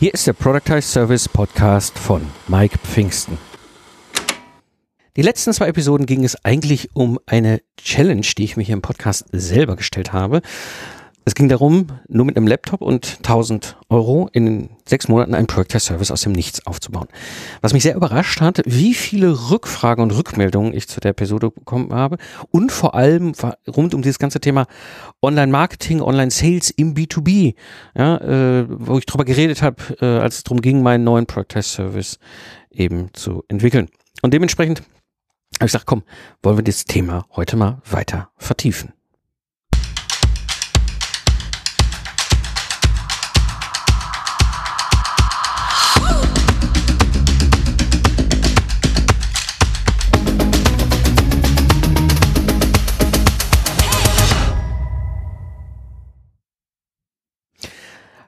Hier ist der Productize Service Podcast von Mike Pfingsten. Die letzten zwei Episoden ging es eigentlich um eine Challenge, die ich mir hier im Podcast selber gestellt habe. Es ging darum, nur mit einem Laptop und 1000 Euro in sechs Monaten einen Project-Service aus dem Nichts aufzubauen. Was mich sehr überrascht hat, wie viele Rückfragen und Rückmeldungen ich zu der Episode bekommen habe und vor allem rund um dieses ganze Thema Online-Marketing, Online-Sales im B2B, ja, äh, wo ich drüber geredet habe, äh, als es darum ging, meinen neuen Project-Service eben zu entwickeln. Und dementsprechend habe ich gesagt, komm, wollen wir das Thema heute mal weiter vertiefen.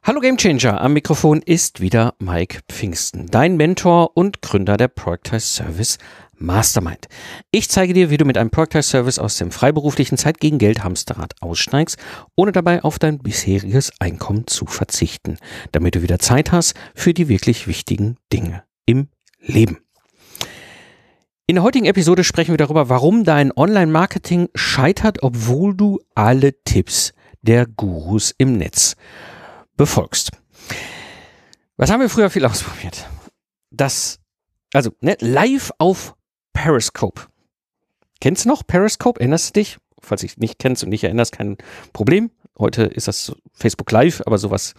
Hallo Gamechanger, am Mikrofon ist wieder Mike Pfingsten, dein Mentor und Gründer der Productize Service Mastermind. Ich zeige dir, wie du mit einem Productize Service aus dem freiberuflichen Zeit gegen Geld Hamsterrad aussteigst, ohne dabei auf dein bisheriges Einkommen zu verzichten, damit du wieder Zeit hast für die wirklich wichtigen Dinge im Leben. In der heutigen Episode sprechen wir darüber, warum dein Online-Marketing scheitert, obwohl du alle Tipps der Gurus im Netz befolgst. Was haben wir früher viel ausprobiert? Das, also ne, live auf Periscope. Kennst du noch Periscope? Erinnerst du dich? Falls ich nicht kennst und nicht erinnerst, kein Problem. Heute ist das Facebook Live, aber sowas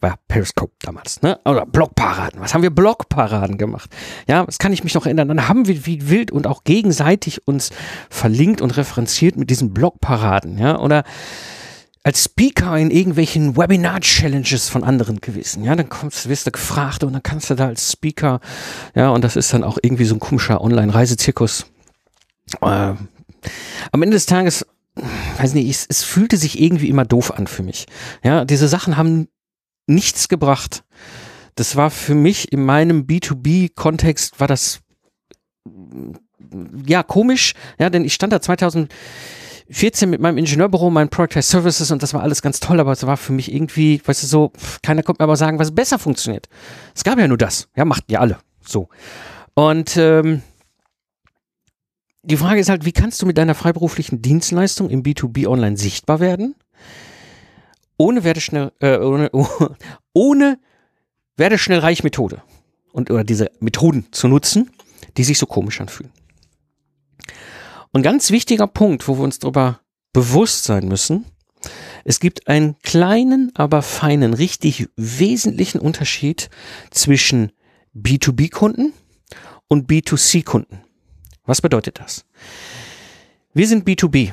war Periscope damals, ne? Oder Blogparaden. Was haben wir Blogparaden gemacht? Ja, das kann ich mich noch erinnern. Dann haben wir wie wild und auch gegenseitig uns verlinkt und referenziert mit diesen Blogparaden, ja? Oder als Speaker in irgendwelchen Webinar-Challenges von anderen gewesen. Ja, dann kommst, wirst du gefragt und dann kannst du da als Speaker, ja, und das ist dann auch irgendwie so ein komischer Online-Reisezirkus. Äh, am Ende des Tages, weiß nicht, es, es fühlte sich irgendwie immer doof an für mich. Ja, diese Sachen haben nichts gebracht. Das war für mich in meinem B2B-Kontext war das ja komisch, ja, denn ich stand da 2000 14 mit meinem Ingenieurbüro, mein Product Services und das war alles ganz toll, aber es war für mich irgendwie, weißt du, so, keiner kommt mir aber sagen, was besser funktioniert. Es gab ja nur das. Ja, machten ja alle. So. Und ähm, die Frage ist halt, wie kannst du mit deiner freiberuflichen Dienstleistung im B2B online sichtbar werden? Ohne werde schnell, äh, ohne, ohne werde schnell reich Methode. Und oder diese Methoden zu nutzen, die sich so komisch anfühlen. Und ganz wichtiger Punkt, wo wir uns darüber bewusst sein müssen, es gibt einen kleinen, aber feinen, richtig wesentlichen Unterschied zwischen B2B-Kunden und B2C-Kunden. Was bedeutet das? Wir sind B2B.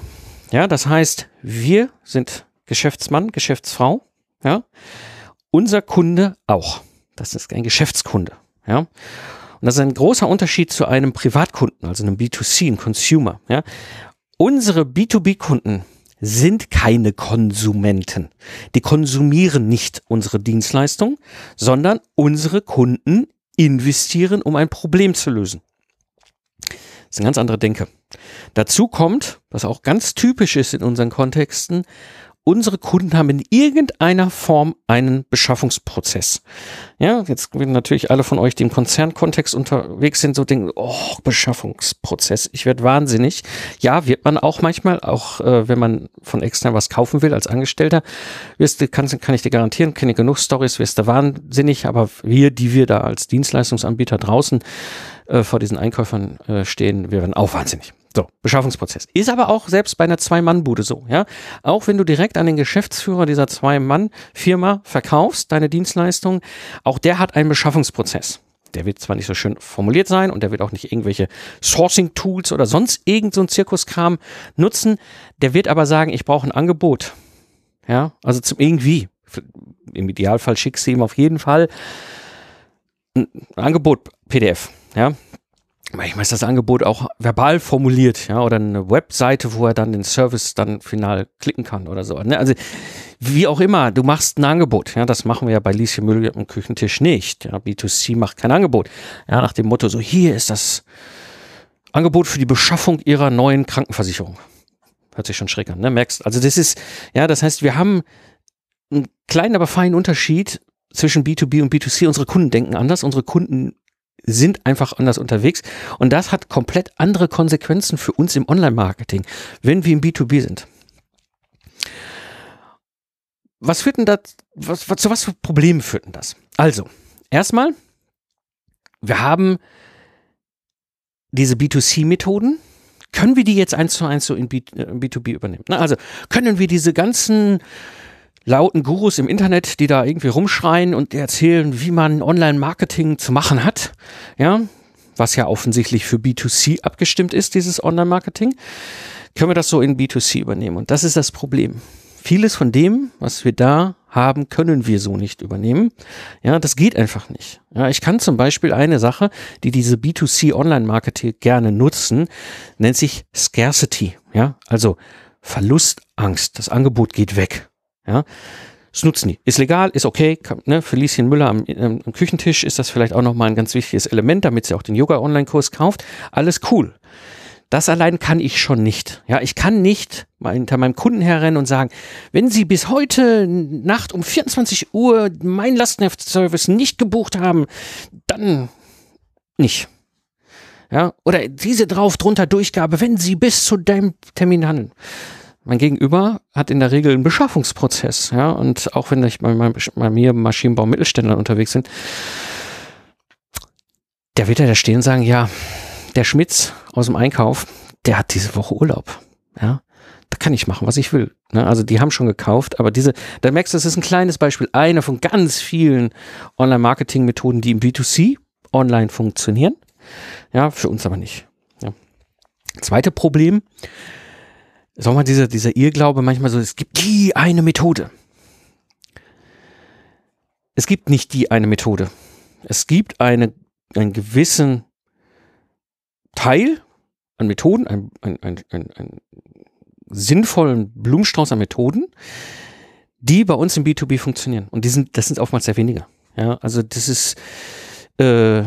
Ja, das heißt, wir sind Geschäftsmann, Geschäftsfrau. Ja, unser Kunde auch. Das ist ein Geschäftskunde. Ja, und das ist ein großer Unterschied zu einem Privatkunden, also einem B2C, einem Consumer. Ja. Unsere B2B-Kunden sind keine Konsumenten. Die konsumieren nicht unsere Dienstleistung, sondern unsere Kunden investieren, um ein Problem zu lösen. Das ist eine ganz andere Denke. Dazu kommt, was auch ganz typisch ist in unseren Kontexten, unsere Kunden haben in irgendeiner Form einen Beschaffungsprozess. Ja, jetzt werden natürlich alle von euch, die im Konzernkontext unterwegs sind, so denken, oh, Beschaffungsprozess, ich werde wahnsinnig. Ja, wird man auch manchmal, auch äh, wenn man von extern was kaufen will als Angestellter, wirst du, kann, kann ich dir garantieren, kenne genug Stories, wirst du wahnsinnig, aber wir, die wir da als Dienstleistungsanbieter draußen äh, vor diesen Einkäufern äh, stehen, wir werden auch wahnsinnig. So, Beschaffungsprozess. Ist aber auch selbst bei einer Zwei-Mann-Bude so, ja. Auch wenn du direkt an den Geschäftsführer dieser Zwei-Mann-Firma verkaufst, deine Dienstleistung, auch der hat einen Beschaffungsprozess. Der wird zwar nicht so schön formuliert sein und der wird auch nicht irgendwelche Sourcing-Tools oder sonst irgend so ein Zirkuskram nutzen. Der wird aber sagen, ich brauche ein Angebot. Ja, also zum irgendwie. Im Idealfall schickst du ihm auf jeden Fall ein Angebot PDF. Ja, manchmal ist das Angebot auch verbal formuliert, ja, oder eine Webseite, wo er dann den Service dann final klicken kann oder so. Ne? Also wie auch immer, du machst ein Angebot, ja, das machen wir ja bei Lieschen Müll am Küchentisch nicht. Ja, B2C macht kein Angebot. Ja, nach dem Motto, so hier ist das Angebot für die Beschaffung ihrer neuen Krankenversicherung. Hört sich schon schräg an, ne? Merkst, also das ist, ja, das heißt, wir haben einen kleinen, aber feinen Unterschied zwischen B2B und B2C. Unsere Kunden denken anders, unsere Kunden sind einfach anders unterwegs und das hat komplett andere Konsequenzen für uns im Online-Marketing, wenn wir im B2B sind. Was führt denn das, was, was, zu was für Problemen führt denn das? Also, erstmal, wir haben diese B2C-Methoden, können wir die jetzt eins zu eins so in B, äh, B2B übernehmen? Na, also können wir diese ganzen lauten Gurus im Internet, die da irgendwie rumschreien und erzählen, wie man Online-Marketing zu machen hat, ja, was ja offensichtlich für B2C abgestimmt ist, dieses Online-Marketing, können wir das so in B2C übernehmen. Und das ist das Problem. Vieles von dem, was wir da haben, können wir so nicht übernehmen. Ja, das geht einfach nicht. Ja, ich kann zum Beispiel eine Sache, die diese B2C Online-Marketing gerne nutzen, nennt sich Scarcity. Ja, also Verlustangst. Das Angebot geht weg. Ja, das nutzen die. Ist legal, ist okay. Ne, für Lieschen Müller am, ähm, am Küchentisch ist das vielleicht auch nochmal ein ganz wichtiges Element, damit sie auch den Yoga-Online-Kurs kauft. Alles cool. Das allein kann ich schon nicht. Ja, ich kann nicht mal hinter meinem Kunden herrennen und sagen, wenn Sie bis heute Nacht um 24 Uhr mein Lastenheft-Service nicht gebucht haben, dann nicht. Ja, oder diese drauf drunter Durchgabe, wenn Sie bis zu dem Termin handeln. Mein Gegenüber hat in der Regel einen Beschaffungsprozess, ja, und auch wenn ich bei, bei mir Maschinenbau Mittelständler unterwegs sind, der wird ja da stehen und sagen, ja, der Schmitz aus dem Einkauf, der hat diese Woche Urlaub, ja. Da kann ich machen, was ich will. Ne? Also die haben schon gekauft, aber diese, da merkst du, das ist ein kleines Beispiel, eine von ganz vielen Online-Marketing-Methoden, die im B2C online funktionieren. Ja, für uns aber nicht. Ja. Zweite Problem, sag mal, dieser, dieser Irrglaube manchmal so, es gibt die eine Methode. Es gibt nicht die eine Methode. Es gibt eine, einen gewissen Teil an Methoden, einen ein, ein, ein, ein sinnvollen Blumenstrauß an Methoden, die bei uns im B2B funktionieren. Und die sind, das sind oftmals sehr wenige. Ja, also das ist, äh,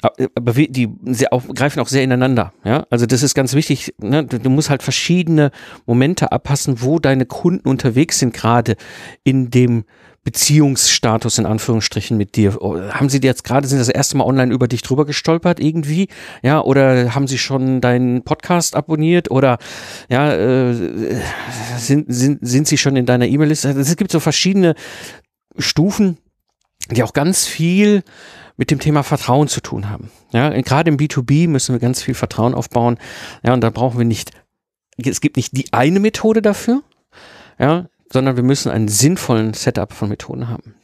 die sehr auch, greifen auch sehr ineinander. Ja, also das ist ganz wichtig. Ne? Du, musst halt verschiedene Momente abpassen, wo deine Kunden unterwegs sind, gerade in dem Beziehungsstatus in Anführungsstrichen mit dir. Oh, haben sie jetzt gerade, sind das erste Mal online über dich drüber gestolpert irgendwie? Ja, oder haben sie schon deinen Podcast abonniert oder ja, äh, sind, sind, sind sie schon in deiner E-Mail-Liste? Also es gibt so verschiedene Stufen, die auch ganz viel mit dem Thema Vertrauen zu tun haben. Ja, gerade im B2B müssen wir ganz viel Vertrauen aufbauen. Ja, und da brauchen wir nicht, es gibt nicht die eine Methode dafür, ja, sondern wir müssen einen sinnvollen Setup von Methoden haben.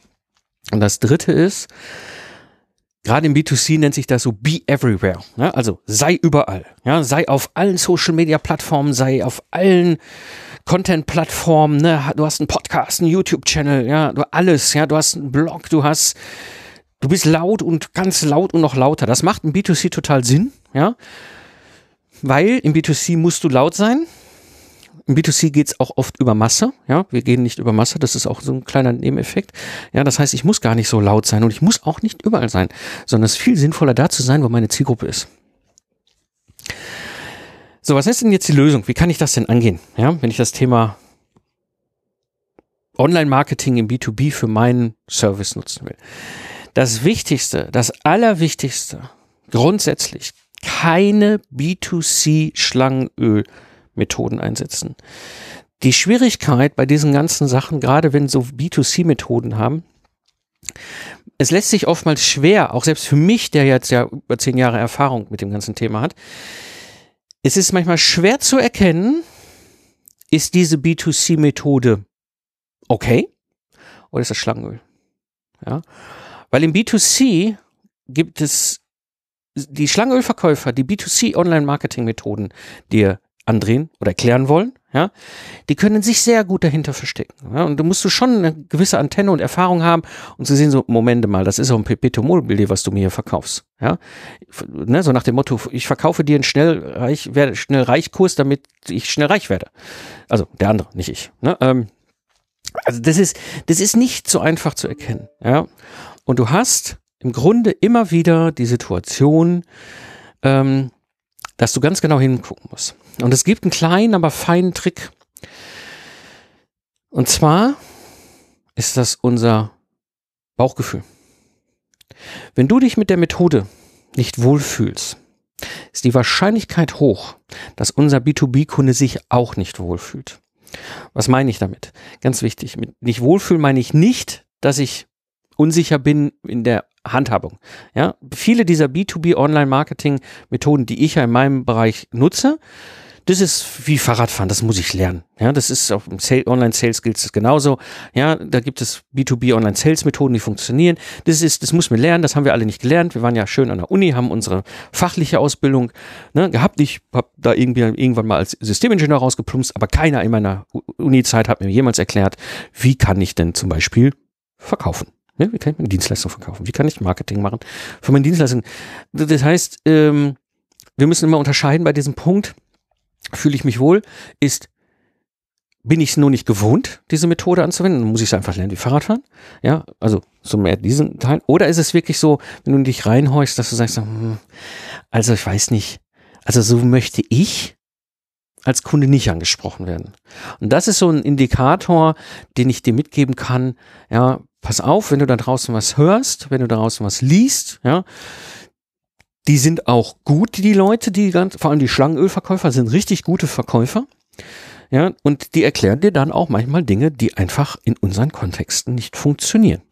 Und das dritte ist, gerade im B2C nennt sich das so be everywhere. Ja, also sei überall. Ja, sei auf allen Social Media Plattformen, sei auf allen Content Plattformen. Ne? Du hast einen Podcast, einen YouTube Channel, ja, du alles. Ja, du hast einen Blog, du hast Du bist laut und ganz laut und noch lauter. Das macht im B2C total Sinn, ja. Weil im B2C musst du laut sein. Im B2C geht es auch oft über Masse, ja. Wir gehen nicht über Masse, das ist auch so ein kleiner Nebeneffekt. Ja, das heißt, ich muss gar nicht so laut sein und ich muss auch nicht überall sein, sondern es ist viel sinnvoller da zu sein, wo meine Zielgruppe ist. So, was ist denn jetzt die Lösung? Wie kann ich das denn angehen? Ja, wenn ich das Thema Online-Marketing im B2B für meinen Service nutzen will. Das Wichtigste, das Allerwichtigste, grundsätzlich keine B2C-Schlangenöl-Methoden einsetzen. Die Schwierigkeit bei diesen ganzen Sachen, gerade wenn so B2C-Methoden haben, es lässt sich oftmals schwer, auch selbst für mich, der jetzt ja über zehn Jahre Erfahrung mit dem ganzen Thema hat, es ist manchmal schwer zu erkennen, ist diese B2C-Methode okay oder ist das Schlangenöl? Ja. Weil im B2C gibt es die Schlangenölverkäufer, die B2C Online-Marketing-Methoden dir andrehen oder erklären wollen, ja, die können sich sehr gut dahinter verstecken. Ja, und du musst du schon eine gewisse Antenne und Erfahrung haben und zu sehen, so, Momente mal, das ist auch ein Perpetuum-Mobile, was du mir hier verkaufst. Ja, ne, so nach dem Motto, ich verkaufe dir einen schnell reich Kurs, damit ich schnell reich werde. Also der andere, nicht ich. Ne? Ähm, also das ist, das ist nicht so einfach zu erkennen. Ja. Und du hast im Grunde immer wieder die Situation, ähm, dass du ganz genau hingucken musst. Und es gibt einen kleinen, aber feinen Trick. Und zwar ist das unser Bauchgefühl. Wenn du dich mit der Methode nicht wohlfühlst, ist die Wahrscheinlichkeit hoch, dass unser B2B-Kunde sich auch nicht wohlfühlt. Was meine ich damit? Ganz wichtig. Mit nicht wohlfühlen meine ich nicht, dass ich unsicher bin in der Handhabung. Ja, viele dieser B2B Online Marketing Methoden, die ich ja in meinem Bereich nutze, das ist wie Fahrradfahren, das muss ich lernen. Ja, das ist auf Online-Sales Skills genauso. Ja, da gibt es B2B Online-Sales-Methoden, die funktionieren. Das ist, das muss man lernen, das haben wir alle nicht gelernt. Wir waren ja schön an der Uni, haben unsere fachliche Ausbildung ne, gehabt. Ich habe da irgendwie irgendwann mal als Systemingenieur rausgeplumpst, aber keiner in meiner Uni-Zeit hat mir jemals erklärt, wie kann ich denn zum Beispiel verkaufen. Ja, wie kann ich meine Dienstleistung verkaufen? Wie kann ich Marketing machen für meine Dienstleistung? Das heißt, ähm, wir müssen immer unterscheiden bei diesem Punkt fühle ich mich wohl, ist, bin ich es nur nicht gewohnt, diese Methode anzuwenden, dann muss ich es einfach lernen wie Fahrradfahren. Ja, also so mehr diesen Teil. Oder ist es wirklich so, wenn du dich reinhorchst, dass du sagst, hm, also ich weiß nicht, also so möchte ich als Kunde nicht angesprochen werden. Und das ist so ein Indikator, den ich dir mitgeben kann. Ja, pass auf, wenn du da draußen was hörst, wenn du da draußen was liest, ja, die sind auch gut, die Leute, die ganz, vor allem die Schlangenölverkäufer sind richtig gute Verkäufer. Ja, und die erklären dir dann auch manchmal Dinge, die einfach in unseren Kontexten nicht funktionieren.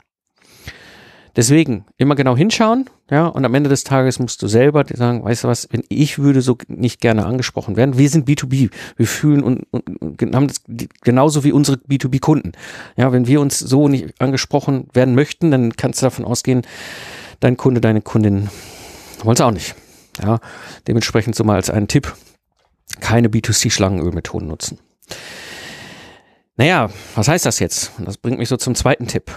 Deswegen immer genau hinschauen, ja, und am Ende des Tages musst du selber sagen, weißt du was, wenn ich würde so nicht gerne angesprochen werden. Wir sind B2B, wir fühlen und, und, und haben das genauso wie unsere B2B-Kunden. Ja, wenn wir uns so nicht angesprochen werden möchten, dann kannst du davon ausgehen, dein Kunde, deine Kundin wollen sie auch nicht. Ja, dementsprechend so mal als einen Tipp, keine B2C-Schlangenölmethoden nutzen. Naja, was heißt das jetzt? Das bringt mich so zum zweiten Tipp.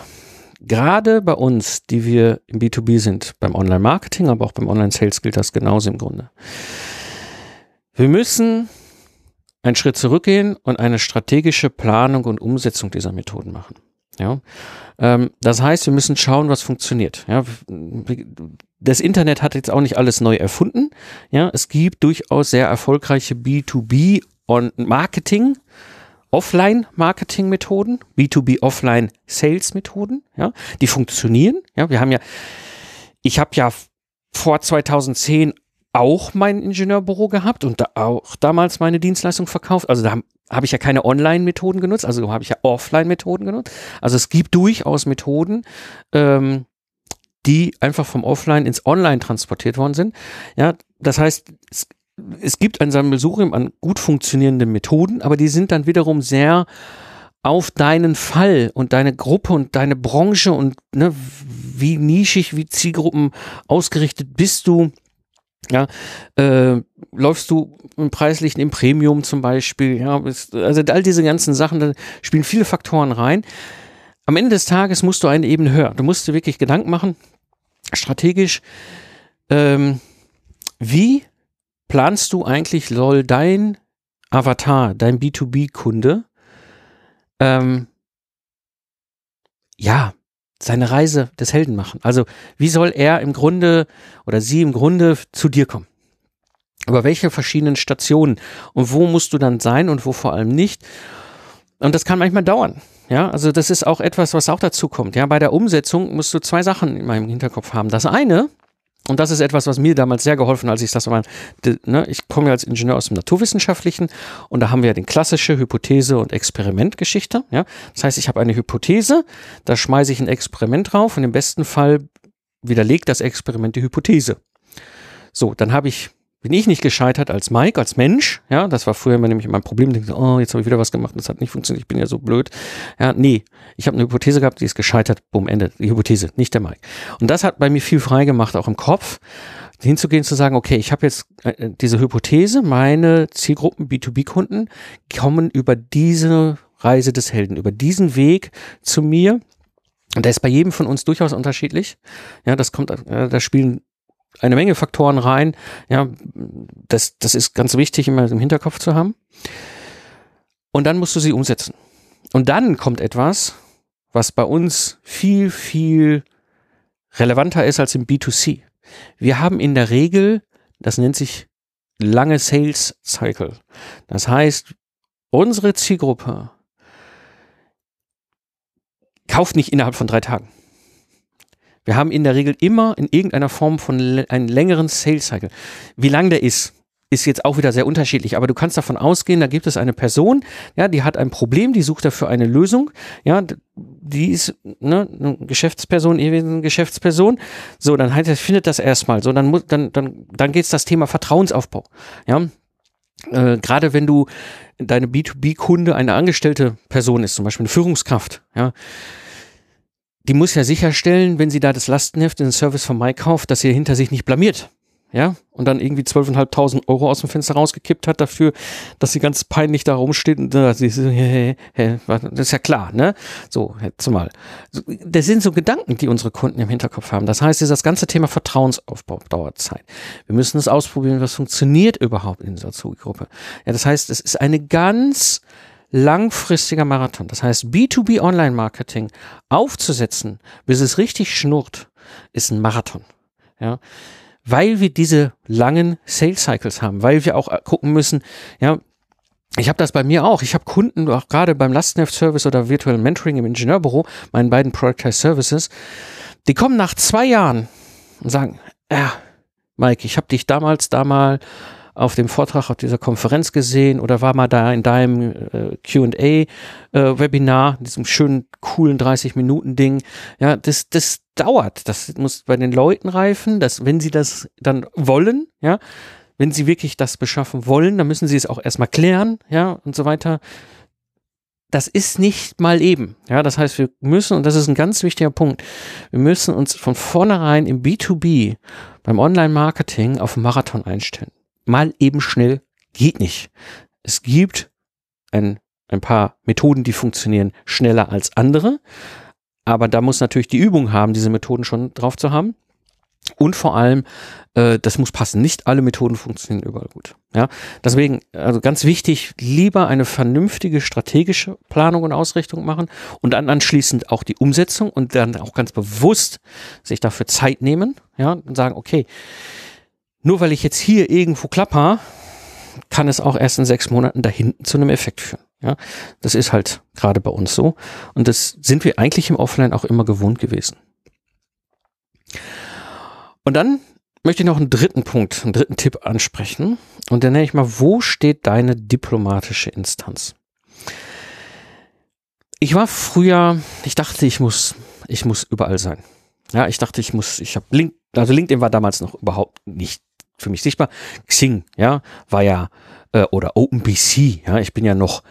Gerade bei uns, die wir im B2B sind, beim Online-Marketing, aber auch beim Online-Sales gilt das genauso im Grunde. Wir müssen einen Schritt zurückgehen und eine strategische Planung und Umsetzung dieser Methoden machen. Ja, ähm, das heißt, wir müssen schauen, was funktioniert. Ja, das Internet hat jetzt auch nicht alles neu erfunden. Ja, es gibt durchaus sehr erfolgreiche B2B und Marketing, Offline-Marketing-Methoden, B2B Offline-Sales-Methoden, ja, die funktionieren. Ja, wir haben ja, ich habe ja vor 2010 auch mein Ingenieurbüro gehabt und da auch damals meine Dienstleistung verkauft. Also da habe ich ja keine Online-Methoden genutzt, also habe ich ja Offline-Methoden genutzt. Also es gibt durchaus Methoden, ähm, die einfach vom Offline ins Online transportiert worden sind. Ja, das heißt, es, es gibt ein Sammelsurium an gut funktionierenden Methoden, aber die sind dann wiederum sehr auf deinen Fall und deine Gruppe und deine Branche und ne, wie nischig, wie Zielgruppen ausgerichtet bist du. Ja, äh, läufst du im preislichen, im Premium zum Beispiel, ja, also all diese ganzen Sachen, da spielen viele Faktoren rein. Am Ende des Tages musst du eine Ebene höher. Du musst dir wirklich Gedanken machen, strategisch, ähm, wie planst du eigentlich, soll dein Avatar, dein B2B-Kunde, ähm, ja, seine Reise des Helden machen? Also, wie soll er im Grunde oder sie im Grunde zu dir kommen? Über welche verschiedenen Stationen und wo musst du dann sein und wo vor allem nicht? Und das kann manchmal dauern. Ja, also das ist auch etwas, was auch dazu kommt. Ja, bei der Umsetzung musst du zwei Sachen in meinem Hinterkopf haben. Das eine, und das ist etwas, was mir damals sehr geholfen, als ich das war. Ne, ich komme ja als Ingenieur aus dem Naturwissenschaftlichen und da haben wir ja den klassische Hypothese- und Experimentgeschichte. Ja, das heißt, ich habe eine Hypothese, da schmeiße ich ein Experiment drauf und im besten Fall widerlegt das Experiment die Hypothese. So, dann habe ich bin ich nicht gescheitert als Mike, als Mensch. Ja, das war früher immer nämlich mein Problem. Ich denke, oh, jetzt habe ich wieder was gemacht, das hat nicht funktioniert, ich bin ja so blöd. Ja, nee, ich habe eine Hypothese gehabt, die ist gescheitert, bumm, Ende. Die Hypothese, nicht der Mike. Und das hat bei mir viel frei gemacht, auch im Kopf, hinzugehen, zu sagen, okay, ich habe jetzt äh, diese Hypothese, meine Zielgruppen, B2B-Kunden, kommen über diese Reise des Helden, über diesen Weg zu mir. Und der ist bei jedem von uns durchaus unterschiedlich. Ja, das kommt, äh, da spielen eine Menge Faktoren rein. Ja, das, das ist ganz wichtig, immer im Hinterkopf zu haben. Und dann musst du sie umsetzen. Und dann kommt etwas, was bei uns viel, viel relevanter ist als im B2C. Wir haben in der Regel, das nennt sich lange Sales Cycle. Das heißt, unsere Zielgruppe kauft nicht innerhalb von drei Tagen. Wir haben in der Regel immer in irgendeiner Form von einen längeren Sales Cycle. Wie lang der ist, ist jetzt auch wieder sehr unterschiedlich, aber du kannst davon ausgehen, da gibt es eine Person, ja, die hat ein Problem, die sucht dafür eine Lösung, ja, die ist ne, eine Geschäftsperson, eine Geschäftsperson, so, dann halt, findet das erstmal, so, dann muss, dann, dann, dann geht's das Thema Vertrauensaufbau, ja, äh, gerade wenn du deine B2B-Kunde eine angestellte Person ist, zum Beispiel eine Führungskraft, ja, die muss ja sicherstellen, wenn sie da das Lastenheft in den Service von Mike kauft, dass sie hinter sich nicht blamiert ja, und dann irgendwie 12.500 Euro aus dem Fenster rausgekippt hat dafür, dass sie ganz peinlich da rumsteht und da sie so, hey, hey, das ist ja klar, ne? So, jetzt mal. Das sind so Gedanken, die unsere Kunden im Hinterkopf haben. Das heißt, das ganze Thema Vertrauensaufbau dauert Zeit. Wir müssen es ausprobieren, was funktioniert überhaupt in dieser Zugruppe. Ja, das heißt, es ist eine ganz langfristiger Marathon. Das heißt, B2B Online Marketing aufzusetzen, bis es richtig schnurrt, ist ein Marathon. Ja weil wir diese langen Sales Cycles haben, weil wir auch äh, gucken müssen, ja, ich habe das bei mir auch. Ich habe Kunden, auch gerade beim Lastenheft-Service oder Virtual Mentoring im Ingenieurbüro, meinen beiden Productized Services, die kommen nach zwei Jahren und sagen, ja, Mike, ich habe dich damals da mal auf dem Vortrag auf dieser Konferenz gesehen oder war mal da in deinem äh, QA-Webinar, äh, diesem schönen, coolen 30-Minuten-Ding. Ja, das, das dauert. Das muss bei den Leuten reifen, dass wenn sie das dann wollen, ja, wenn sie wirklich das beschaffen wollen, dann müssen sie es auch erstmal klären, ja, und so weiter. Das ist nicht mal eben. Ja, das heißt, wir müssen, und das ist ein ganz wichtiger Punkt, wir müssen uns von vornherein im B2B, beim Online-Marketing auf Marathon einstellen mal eben schnell geht nicht. Es gibt ein, ein paar Methoden, die funktionieren schneller als andere. Aber da muss natürlich die Übung haben, diese Methoden schon drauf zu haben. Und vor allem, äh, das muss passen. Nicht alle Methoden funktionieren überall gut. Ja, deswegen, also ganz wichtig, lieber eine vernünftige strategische Planung und Ausrichtung machen und dann anschließend auch die Umsetzung und dann auch ganz bewusst sich dafür Zeit nehmen. Ja, und sagen, okay, nur weil ich jetzt hier irgendwo klapper, kann es auch erst in sechs Monaten da hinten zu einem Effekt führen. Ja, das ist halt gerade bei uns so. Und das sind wir eigentlich im Offline auch immer gewohnt gewesen. Und dann möchte ich noch einen dritten Punkt, einen dritten Tipp ansprechen. Und dann nenne ich mal, wo steht deine diplomatische Instanz? Ich war früher, ich dachte, ich muss, ich muss überall sein. Ja, ich dachte, ich muss, ich habe Link, also LinkedIn war damals noch überhaupt nicht für mich sichtbar. Xing, ja, war ja, äh, oder OpenBC, ja, ich bin ja noch,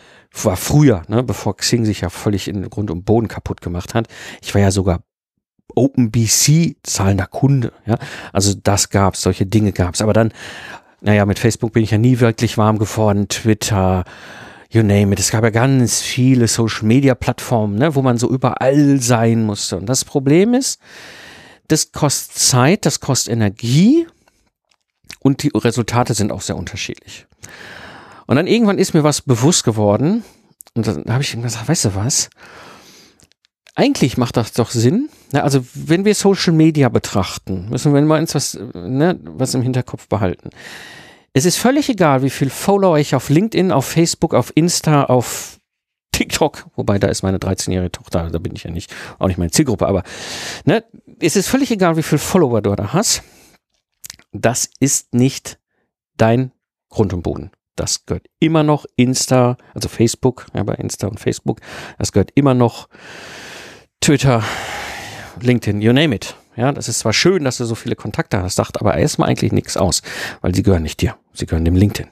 war früher, ne, bevor Xing sich ja völlig in Grund und Boden kaputt gemacht hat. Ich war ja sogar OpenBC zahlender Kunde, ja. Also das gab's, solche Dinge gab's. Aber dann, naja, mit Facebook bin ich ja nie wirklich warm geworden, Twitter, you name it. Es gab ja ganz viele Social Media Plattformen, ne, wo man so überall sein musste. Und das Problem ist, das kostet Zeit, das kostet Energie und die Resultate sind auch sehr unterschiedlich. Und dann irgendwann ist mir was bewusst geworden und dann habe ich gesagt, weißt du was? Eigentlich macht das doch Sinn. Ne? Also wenn wir Social Media betrachten, müssen wir mal uns was, ne, was im Hinterkopf behalten. Es ist völlig egal, wie viel Follower ich auf LinkedIn, auf Facebook, auf Insta, auf TikTok, wobei da ist meine 13-jährige Tochter, da bin ich ja nicht, auch nicht meine Zielgruppe, aber ne, es ist völlig egal, wie viel Follower du da hast das ist nicht dein Grund und Boden. Das gehört immer noch Insta, also Facebook, ja, bei Insta und Facebook. Das gehört immer noch Twitter, LinkedIn, you name it. Ja, das ist zwar schön, dass du so viele Kontakte hast, sagt aber erstmal eigentlich nichts aus, weil sie gehören nicht dir. Sie gehören dem LinkedIn.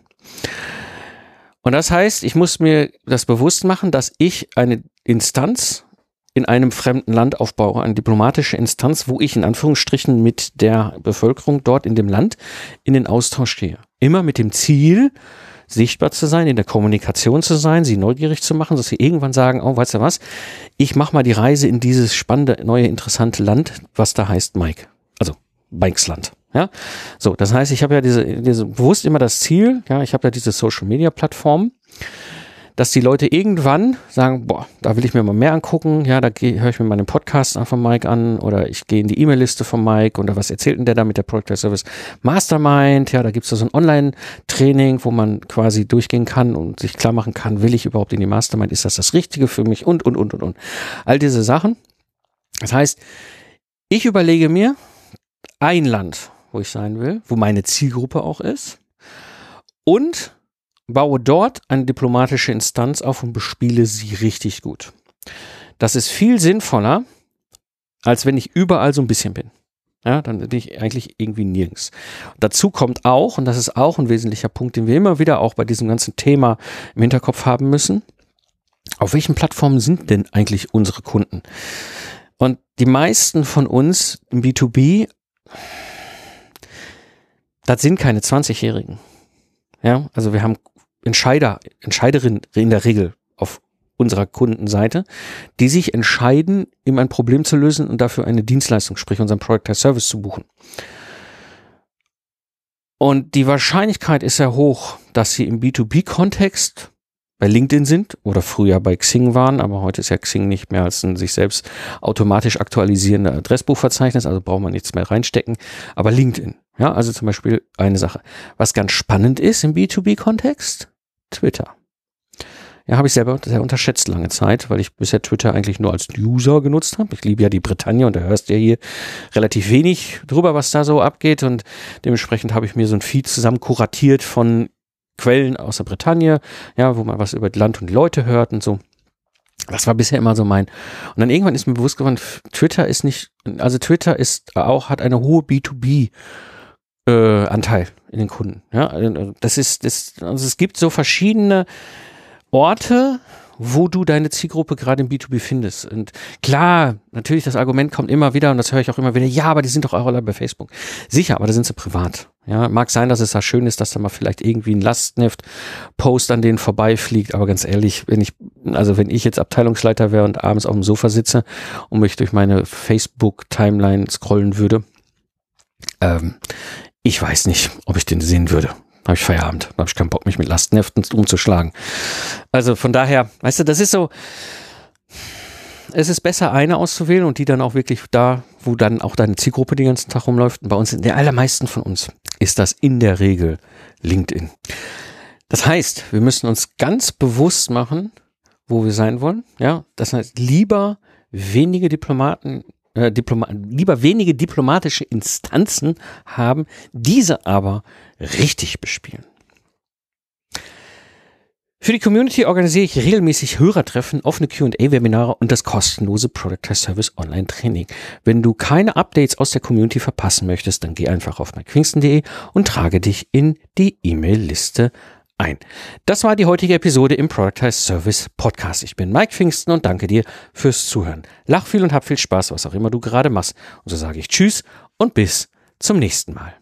Und das heißt, ich muss mir das bewusst machen, dass ich eine Instanz in einem fremden Land aufbaue, eine diplomatische Instanz, wo ich in Anführungsstrichen mit der Bevölkerung dort in dem Land in den Austausch gehe. Immer mit dem Ziel, sichtbar zu sein, in der Kommunikation zu sein, sie neugierig zu machen, dass sie irgendwann sagen, oh, weißt du was, ich mache mal die Reise in dieses spannende, neue, interessante Land, was da heißt Mike. Also Mikes Land. Ja, so, das heißt, ich habe ja diese, diese bewusst immer das Ziel, ja, ich habe ja diese Social Media Plattform, dass die Leute irgendwann sagen, boah, da will ich mir mal mehr angucken, ja, da höre ich mir mal den Podcast von Mike an oder ich gehe in die E-Mail-Liste von Mike oder was erzählt denn der da mit der Product Service Mastermind, ja, da gibt es so ein Online-Training, wo man quasi durchgehen kann und sich klar machen kann, will ich überhaupt in die Mastermind, ist das das Richtige für mich? Und, und, und, und, und. All diese Sachen. Das heißt, Ich überlege mir ein Land, wo ich sein will, wo meine Zielgruppe auch ist. Und baue dort eine diplomatische Instanz auf und bespiele sie richtig gut. Das ist viel sinnvoller, als wenn ich überall so ein bisschen bin. Ja, dann bin ich eigentlich irgendwie nirgends. Dazu kommt auch, und das ist auch ein wesentlicher Punkt, den wir immer wieder auch bei diesem ganzen Thema im Hinterkopf haben müssen. Auf welchen Plattformen sind denn eigentlich unsere Kunden? Und die meisten von uns im B2B, das sind keine 20-Jährigen. Ja, also wir haben Entscheider, Entscheiderinnen in der Regel auf unserer Kundenseite, die sich entscheiden, ihm ein Problem zu lösen und dafür eine Dienstleistung, sprich unseren Product as Service zu buchen. Und die Wahrscheinlichkeit ist sehr hoch, dass sie im B2B-Kontext bei LinkedIn sind oder früher bei Xing waren, aber heute ist ja Xing nicht mehr als ein sich selbst automatisch aktualisierender Adressbuchverzeichnis, also braucht man nichts mehr reinstecken. Aber LinkedIn, ja, also zum Beispiel eine Sache. Was ganz spannend ist im B2B-Kontext, Twitter. Ja, habe ich selber sehr unterschätzt lange Zeit, weil ich bisher Twitter eigentlich nur als User genutzt habe. Ich liebe ja die Bretagne und da hörst du ja hier relativ wenig drüber, was da so abgeht. Und dementsprechend habe ich mir so ein Feed zusammen kuratiert von Quellen aus der Bretagne, ja, wo man was über Land und Leute hört und so. Das war bisher immer so mein. Und dann irgendwann ist mir bewusst geworden, Twitter ist nicht, also Twitter ist auch, hat eine hohe B2B äh, in den Kunden. Ja, also das ist, das, also es gibt so verschiedene Orte, wo du deine Zielgruppe gerade im B2B findest. Und klar, natürlich, das Argument kommt immer wieder und das höre ich auch immer wieder, ja, aber die sind doch auch alle bei Facebook. Sicher, aber da sind sie privat. Ja, mag sein, dass es da schön ist, dass da mal vielleicht irgendwie ein Lastneft-Post an denen vorbeifliegt, aber ganz ehrlich, wenn ich, also wenn ich jetzt Abteilungsleiter wäre und abends auf dem Sofa sitze und mich durch meine Facebook-Timeline scrollen würde, ähm, ich weiß nicht, ob ich den sehen würde habe ich Feierabend. habe ich keinen Bock, mich mit Lastenheften umzuschlagen. Also von daher, weißt du, das ist so, es ist besser, eine auszuwählen und die dann auch wirklich da, wo dann auch deine Zielgruppe den ganzen Tag rumläuft. Und bei uns, in der allermeisten von uns, ist das in der Regel LinkedIn. Das heißt, wir müssen uns ganz bewusst machen, wo wir sein wollen. Ja, das heißt, lieber wenige Diplomaten äh, Diploma lieber wenige diplomatische Instanzen haben, diese aber richtig bespielen. Für die Community organisiere ich regelmäßig Hörertreffen, offene QA-Webinare und das kostenlose Product Service Online Training. Wenn du keine Updates aus der Community verpassen möchtest, dann geh einfach auf myquingston.de und trage dich in die E-Mail-Liste ein. Das war die heutige Episode im Productize Service Podcast. Ich bin Mike Pfingsten und danke dir fürs Zuhören. Lach viel und hab viel Spaß, was auch immer du gerade machst. Und so sage ich Tschüss und bis zum nächsten Mal.